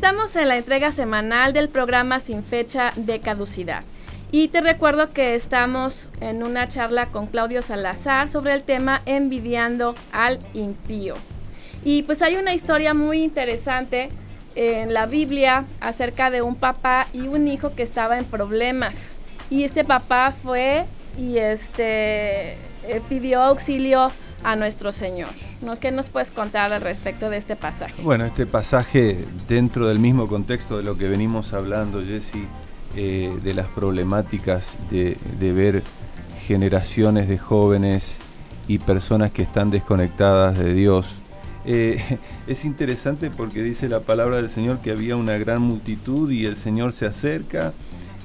Estamos en la entrega semanal del programa Sin Fecha de Caducidad. Y te recuerdo que estamos en una charla con Claudio Salazar sobre el tema envidiando al impío. Y pues hay una historia muy interesante en la Biblia acerca de un papá y un hijo que estaba en problemas. Y este papá fue y este eh, pidió auxilio a nuestro Señor. ¿Qué nos puedes contar al respecto de este pasaje? Bueno, este pasaje dentro del mismo contexto de lo que venimos hablando, Jesse, eh, de las problemáticas de, ver generaciones de jóvenes y personas que están desconectadas de Dios. Eh, es interesante porque dice la palabra del Señor que había una gran multitud y el Señor se acerca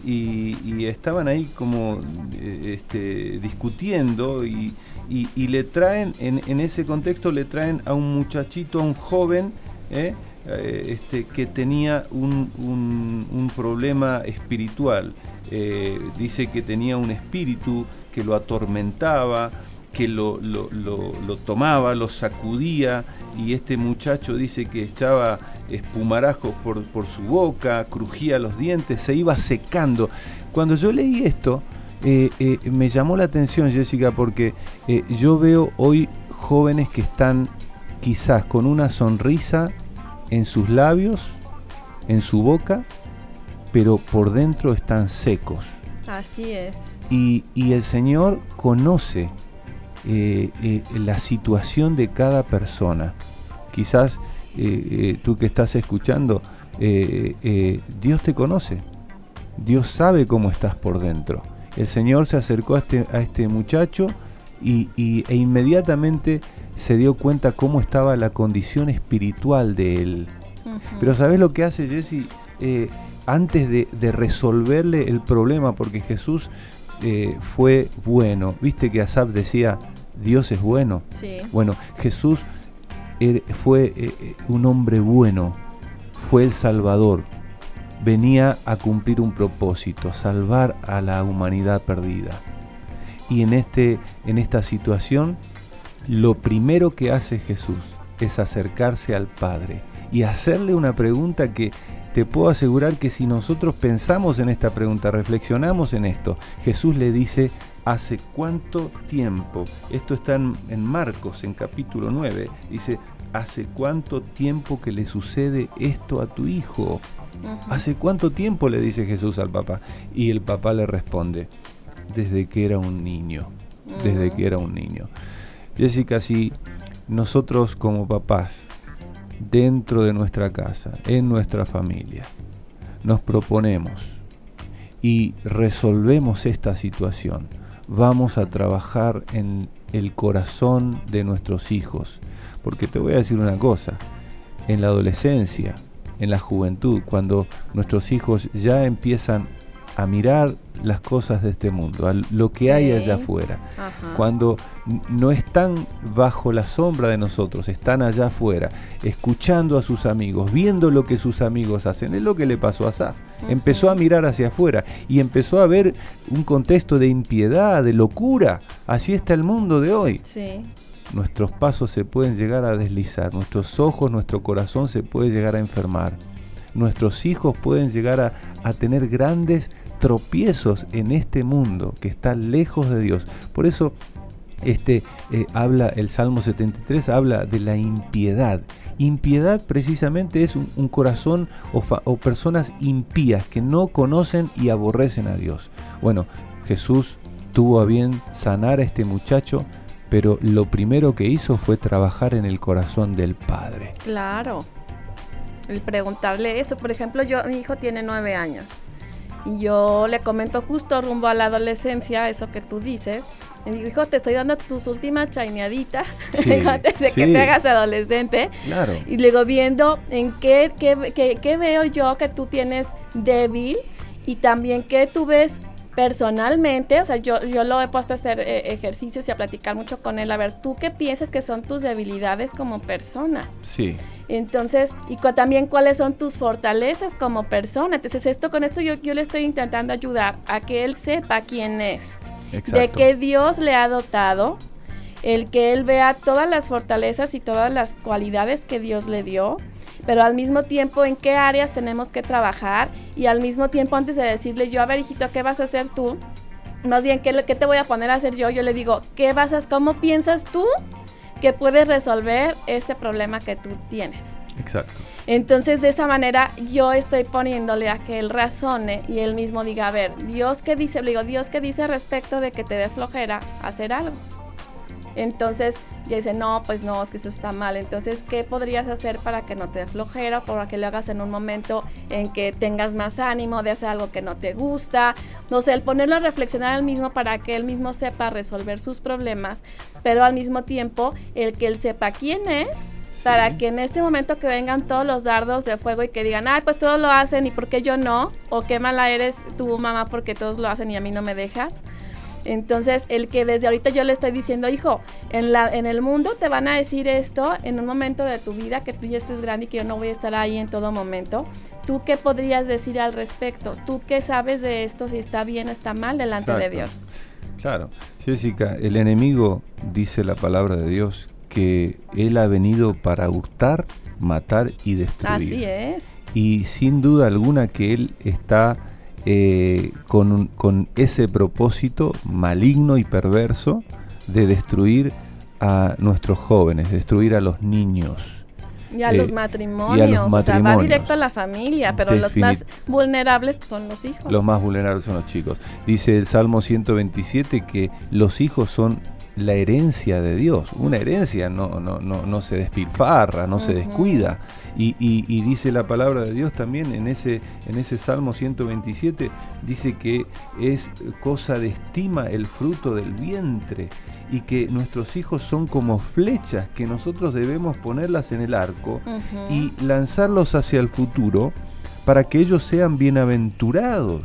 y, estaban ahí como eh, este, discutiendo y, le traen, en, ese contexto le traen a un muchachito, a un joven, ¿eh? Eh, este, que tenía un, problema espiritual. dice que tenía un espíritu que lo atormentaba, que lo, lo tomaba, lo sacudía y este muchacho dice que echaba espumarajos por, por, su boca, crujía los dientes, se iba secando. Cuando yo leí esto, eh, eh, me llamó la atención, Jessica, porque eh, yo veo hoy jóvenes que están quizás con una sonrisa en sus labios, en su boca, pero por dentro están secos. Así es. Y, y el Señor conoce la situación de cada persona. Quizás eh, tú que estás escuchando, Dios te conoce, Dios sabe cómo estás por dentro. El Señor se acercó a este, a este muchacho y, e inmediatamente se dio cuenta cómo estaba la condición espiritual de él. Pero ¿sabes lo que hace Jesse? antes de, de, resolverle el problema, porque Jesús eh, fue bueno. Viste que Asaf decía, Dios es bueno. Bueno, Jesús fue eh, eh, un hombre bueno, fue el Salvador. Venía a cumplir un propósito, salvar a la humanidad perdida. Y en, este, en esta situación, lo primero que hace Jesús es acercarse al Padre y hacerle una pregunta que te puedo asegurar que si nosotros pensamos en esta pregunta, reflexionamos en esto, Jesús le dice, ¿hace cuánto tiempo? Esto está en, Marcos, en capítulo 9, dice, ¿hace cuánto tiempo que le sucede esto a tu hijo? ¿Hace cuánto tiempo le dice Jesús al papá? Y el papá le responde, desde que era un niño, desde que era un niño. Jessica, si nosotros como papás dentro de nuestra casa, en nuestra familia, nos proponemos y resolvemos esta situación, vamos a trabajar en el corazón de nuestros hijos. Porque te voy a decir una cosa, en la adolescencia, en la juventud, cuando nuestros hijos ya empiezan a mirar las cosas de este mundo, a lo que hay allá afuera. Cuando no están bajo la sombra de nosotros, están allá afuera, escuchando a sus amigos, viendo lo que sus amigos hacen. Es lo que le pasó a Saf. Empezó a mirar hacia afuera y empezó a ver un contexto de impiedad, de locura. Así está el mundo de hoy. Nuestros pasos se pueden llegar a deslizar, nuestros ojos, nuestro corazón se puede llegar a enfermar nuestros hijos pueden llegar a, tener grandes tropiezos en este mundo que está lejos de Dios. Por eso este eh, habla el Salmo 73 habla de la impiedad. Impiedad precisamente es un, corazón o, o, personas impías que no conocen y aborrecen a Dios. Bueno, Jesús tuvo a bien sanar a este muchacho, pero lo primero que hizo fue trabajar en el corazón del Padre. Claro el preguntarle eso. Por ejemplo, yo, mi hijo tiene nueve años y yo le comento justo rumbo a la adolescencia, eso que tú dices. Y digo, hijo, te estoy dando tus últimas chaineaditas antes de que te hagas adolescente. Claro. Y luego viendo en qué, qué, qué, qué veo yo que tú tienes débil y también qué tú ves personalmente, o sea, yo, yo lo he puesto a hacer eh, ejercicios y a platicar mucho con él. A ver, ¿tú qué piensas que son tus debilidades como persona? Sí. Entonces, y también cuáles son tus fortalezas como persona. Entonces, esto con esto yo, yo le estoy intentando ayudar a que él sepa quién es. Exacto. De que Dios le ha dotado, el que él vea todas las fortalezas y todas las cualidades que Dios le dio pero al mismo tiempo en qué áreas tenemos que trabajar y al mismo tiempo antes de decirle yo, a ver hijito, ¿qué vas a hacer tú? Más bien, ¿qué, qué te voy a poner a hacer yo? Yo le digo, ¿qué vas a, cómo piensas tú que puedes resolver este problema que tú tienes? Exacto. Entonces, de esa manera, yo estoy poniéndole a que él razone y él mismo diga, a ver, Dios qué dice, le digo, Dios qué dice respecto de que te dé flojera hacer algo. Entonces, ya dice, no, pues no, es que esto está mal. Entonces, ¿qué podrías hacer para que no te dé flojera, para que lo hagas en un momento en que tengas más ánimo de hacer algo que no te gusta? No sé, el ponerlo a reflexionar al mismo para que él mismo sepa resolver sus problemas, pero al mismo tiempo, el que él sepa quién es para que en este momento que vengan todos los dardos de fuego y que digan, ay, pues todos lo hacen y por qué yo no, o qué mala eres tu mamá porque todos lo hacen y a mí no me dejas. Entonces, el que desde ahorita yo le estoy diciendo, hijo, en, la, en el mundo te van a decir esto en un momento de tu vida que tú ya estés grande y que yo no voy a estar ahí en todo momento. ¿Tú qué podrías decir al respecto? ¿Tú qué sabes de esto, si está bien o está mal delante de Dios? Claro. Jessica, el enemigo, dice la palabra de Dios, que él ha venido para hurtar, matar y destruir. Así es. Y sin duda alguna que él está eh, con, con, ese propósito maligno y perverso de destruir a nuestros jóvenes, destruir a los niños. Y a, los, matrimonios, o sea, va directo a la familia, pero los más vulnerables son los hijos. Los más vulnerables son los chicos. Dice el Salmo 127 que los hijos son la herencia de Dios. Una herencia no, no, no, no se despilfarra, no se descuida. Y, dice la palabra de Dios también en ese, en ese Salmo 127, dice que es cosa de estima el fruto del vientre y que nuestros hijos son como flechas que nosotros debemos ponerlas en el arco y lanzarlos hacia el futuro para que ellos sean bienaventurados.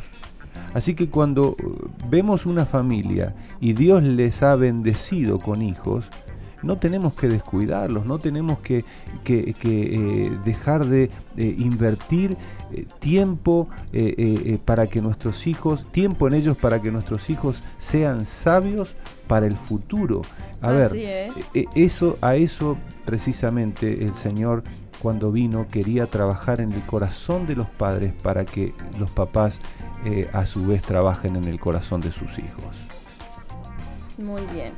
Así que cuando uh, vemos una familia y Dios les ha bendecido con hijos, no tenemos que descuidarlos, no tenemos que, eh, dejar de invertir eh, tiempo eh, para que nuestros hijos, tiempo en ellos para que nuestros hijos sean sabios para el futuro. A ver, eso, a eso precisamente el Señor cuando vino quería trabajar en el corazón de los padres para que los papás a su vez trabajen en el corazón de sus hijos. Muy bien.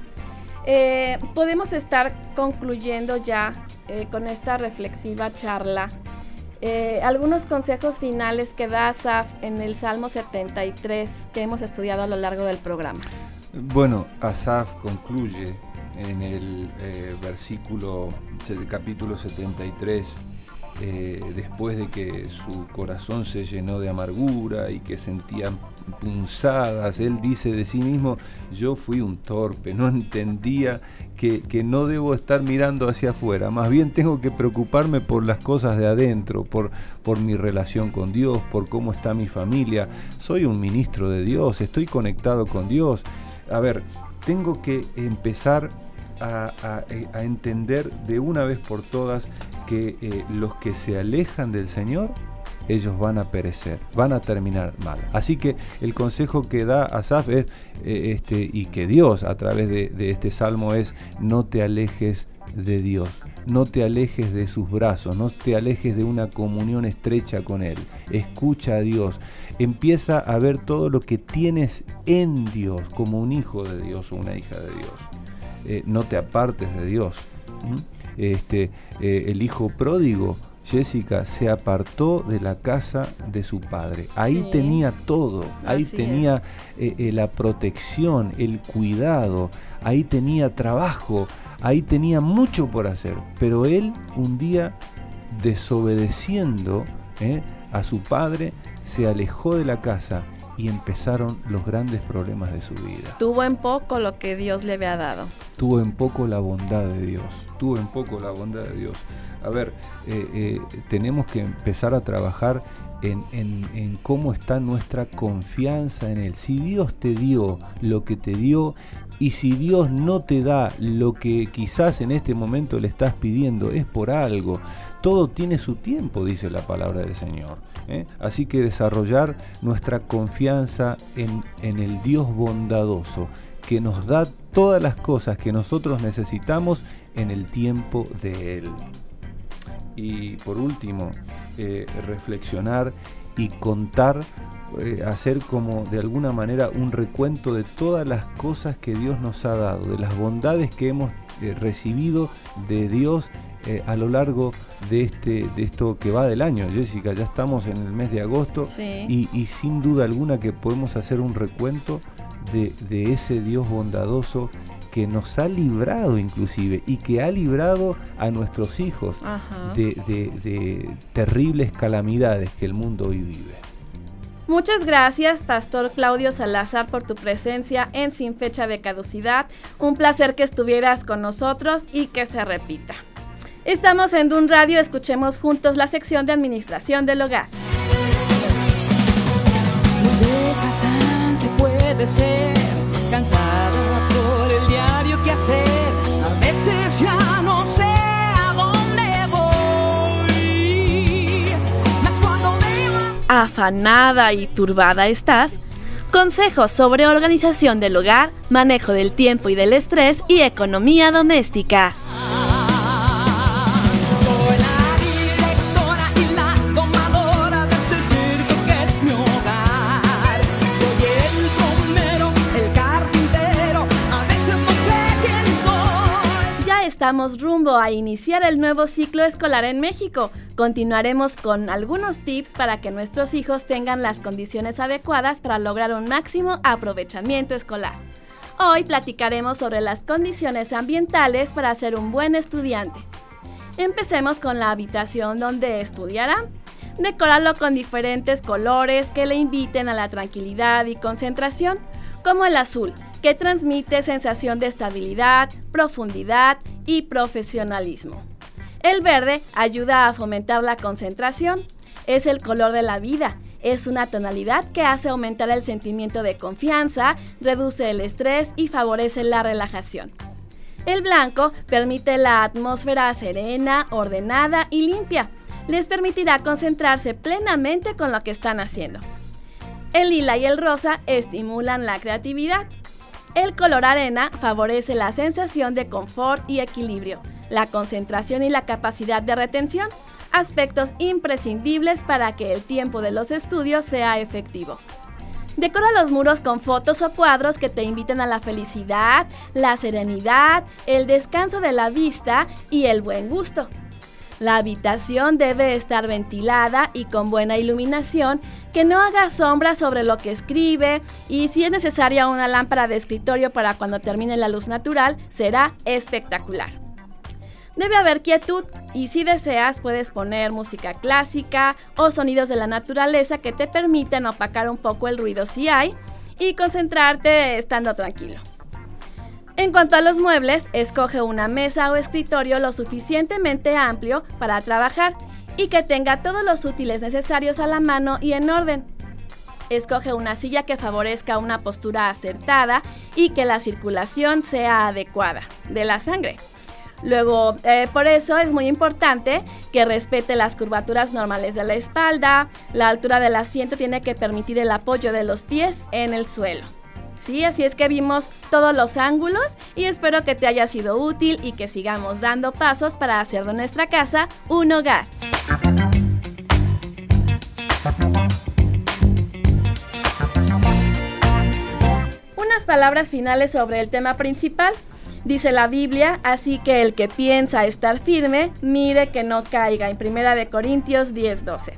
Eh, podemos estar concluyendo ya eh, con esta reflexiva charla. Eh, algunos consejos finales que da Asaf en el Salmo 73 que hemos estudiado a lo largo del programa. Bueno, Asaf concluye en el versículo, del capítulo 73, después de que su corazón se llenó de amargura y que sentía punzadas. Él dice de sí mismo, yo fui un torpe, no entendía que, no debo estar mirando hacia afuera, más bien tengo que preocuparme por las cosas de adentro, por, por mi relación con Dios, por cómo está mi familia. Soy un ministro de Dios, estoy conectado con Dios. A ver, tengo que empezar a, entender de una vez por todas que eh, los que se alejan del Señor ellos van a perecer, van a terminar mal. Así que el consejo que da Asaf es, eh, este, y que Dios a través de, este salmo es, no te alejes de Dios, no te alejes de sus brazos, no te alejes de una comunión estrecha con Él. Escucha a Dios, empieza a ver todo lo que tienes en Dios como un hijo de Dios o una hija de Dios. Eh, no te apartes de Dios. Este, eh, el hijo pródigo Jessica se apartó de la casa de su padre. Ahí tenía todo, ahí tenía eh, eh, la protección, el cuidado, ahí tenía trabajo, ahí tenía mucho por hacer. Pero él un día, desobedeciendo a su padre, se alejó de la casa y empezaron los grandes problemas de su vida. Tuvo en poco lo que Dios le había dado. Tuvo en poco la bondad de Dios. Tuvo en poco la bondad de Dios. A ver, eh, eh, tenemos que empezar a trabajar en, cómo está nuestra confianza en Él. Si Dios te dio lo que te dio y si Dios no te da lo que quizás en este momento le estás pidiendo, es por algo. Todo tiene su tiempo, dice la palabra del Señor. ¿eh? Así que desarrollar nuestra confianza en el Dios bondadoso, que nos da todas las cosas que nosotros necesitamos en el tiempo de Él. y por último, eh, reflexionar y contar, eh, hacer como de alguna manera un recuento de todas las cosas que Dios nos ha dado, de las bondades que hemos eh, recibido de Dios a lo largo de, este, de esto que va del año. Jessica, ya estamos en el mes de agosto y, sin duda alguna que podemos hacer un recuento de, de ese Dios bondadoso que nos ha librado inclusive y que ha librado a nuestros hijos de, terribles calamidades que el mundo hoy vive. Muchas gracias, Pastor Claudio Salazar, por tu presencia en Sin Fecha de Caducidad. Un placer que estuvieras con nosotros y que se repita. Estamos en Dun Radio, escuchemos juntos la sección de Administración del Hogar. puede ser, cansada diario que A veces ya no sé. Afanada y turbada estás. Consejos sobre organización del hogar, manejo del tiempo y del estrés y economía doméstica. Estamos rumbo a iniciar el nuevo ciclo escolar en México. Continuaremos con algunos tips para que nuestros hijos tengan las condiciones adecuadas para lograr un máximo aprovechamiento escolar. Hoy platicaremos sobre las condiciones ambientales para ser un buen estudiante. Empecemos con la habitación donde estudiará. Decóralo con diferentes colores que le inviten a la tranquilidad y concentración, como el azul, transmite sensación de estabilidad, profundidad y profesionalismo. El verde ayuda a fomentar la concentración. Es el color de la vida. Es una tonalidad que hace aumentar el sentimiento de confianza, reduce el estrés y favorece la relajación. El blanco permite la atmósfera serena, ordenada y limpia. Les permitirá concentrarse plenamente con lo que están haciendo. El lila y el rosa estimulan la creatividad. El color arena favorece la sensación de confort y equilibrio, la concentración y la capacidad de retención, aspectos imprescindibles para que el tiempo de los estudios sea efectivo. Decora los muros con fotos o cuadros que te inviten a la felicidad, la serenidad, el descanso de la vista y el buen gusto. La habitación debe estar ventilada y con buena iluminación, que no haga sombra sobre lo que escribe y si es necesaria una lámpara de escritorio para cuando termine la luz natural, será espectacular. Debe haber quietud y si deseas puedes poner música clásica o sonidos de la naturaleza que te permitan opacar un poco el ruido si hay y concentrarte estando tranquilo. En cuanto a los muebles, escoge una mesa o escritorio lo suficientemente amplio para trabajar y que tenga todos los útiles necesarios a la mano y en orden. Escoge una silla que favorezca una postura acertada y que la circulación sea adecuada de la sangre. Luego, eh, por eso es muy importante que respete las curvaturas normales de la espalda. La altura del asiento tiene que permitir el apoyo de los pies en el suelo. Sí, así es que vimos todos los ángulos y espero que te haya sido útil y que sigamos dando pasos para hacer de nuestra casa un hogar. Unas palabras finales sobre el tema principal. Dice la Biblia, así que el que piensa estar firme, mire que no caiga. En Primera de Corintios 10:12.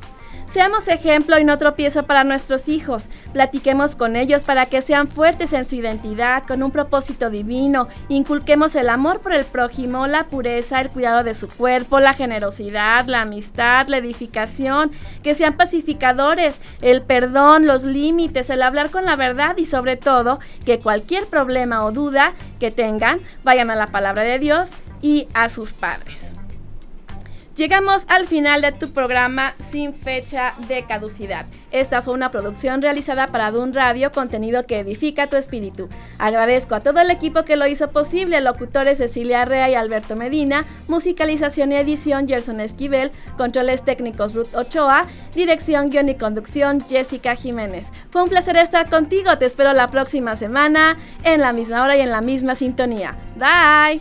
Seamos ejemplo y no tropiezo para nuestros hijos. Platiquemos con ellos para que sean fuertes en su identidad, con un propósito divino. Inculquemos el amor por el prójimo, la pureza, el cuidado de su cuerpo, la generosidad, la amistad, la edificación. Que sean pacificadores, el perdón, los límites, el hablar con la verdad y sobre todo que cualquier problema o duda que tengan vayan a la palabra de Dios y a sus padres. Llegamos al final de tu programa sin fecha de caducidad. Esta fue una producción realizada para Dun Radio, contenido que edifica tu espíritu. Agradezco a todo el equipo que lo hizo posible, locutores Cecilia Rea y Alberto Medina, musicalización y edición Gerson Esquivel, controles técnicos Ruth Ochoa, dirección, guion y conducción Jessica Jiménez. Fue un placer estar contigo, te espero la próxima semana en la misma hora y en la misma sintonía. Bye.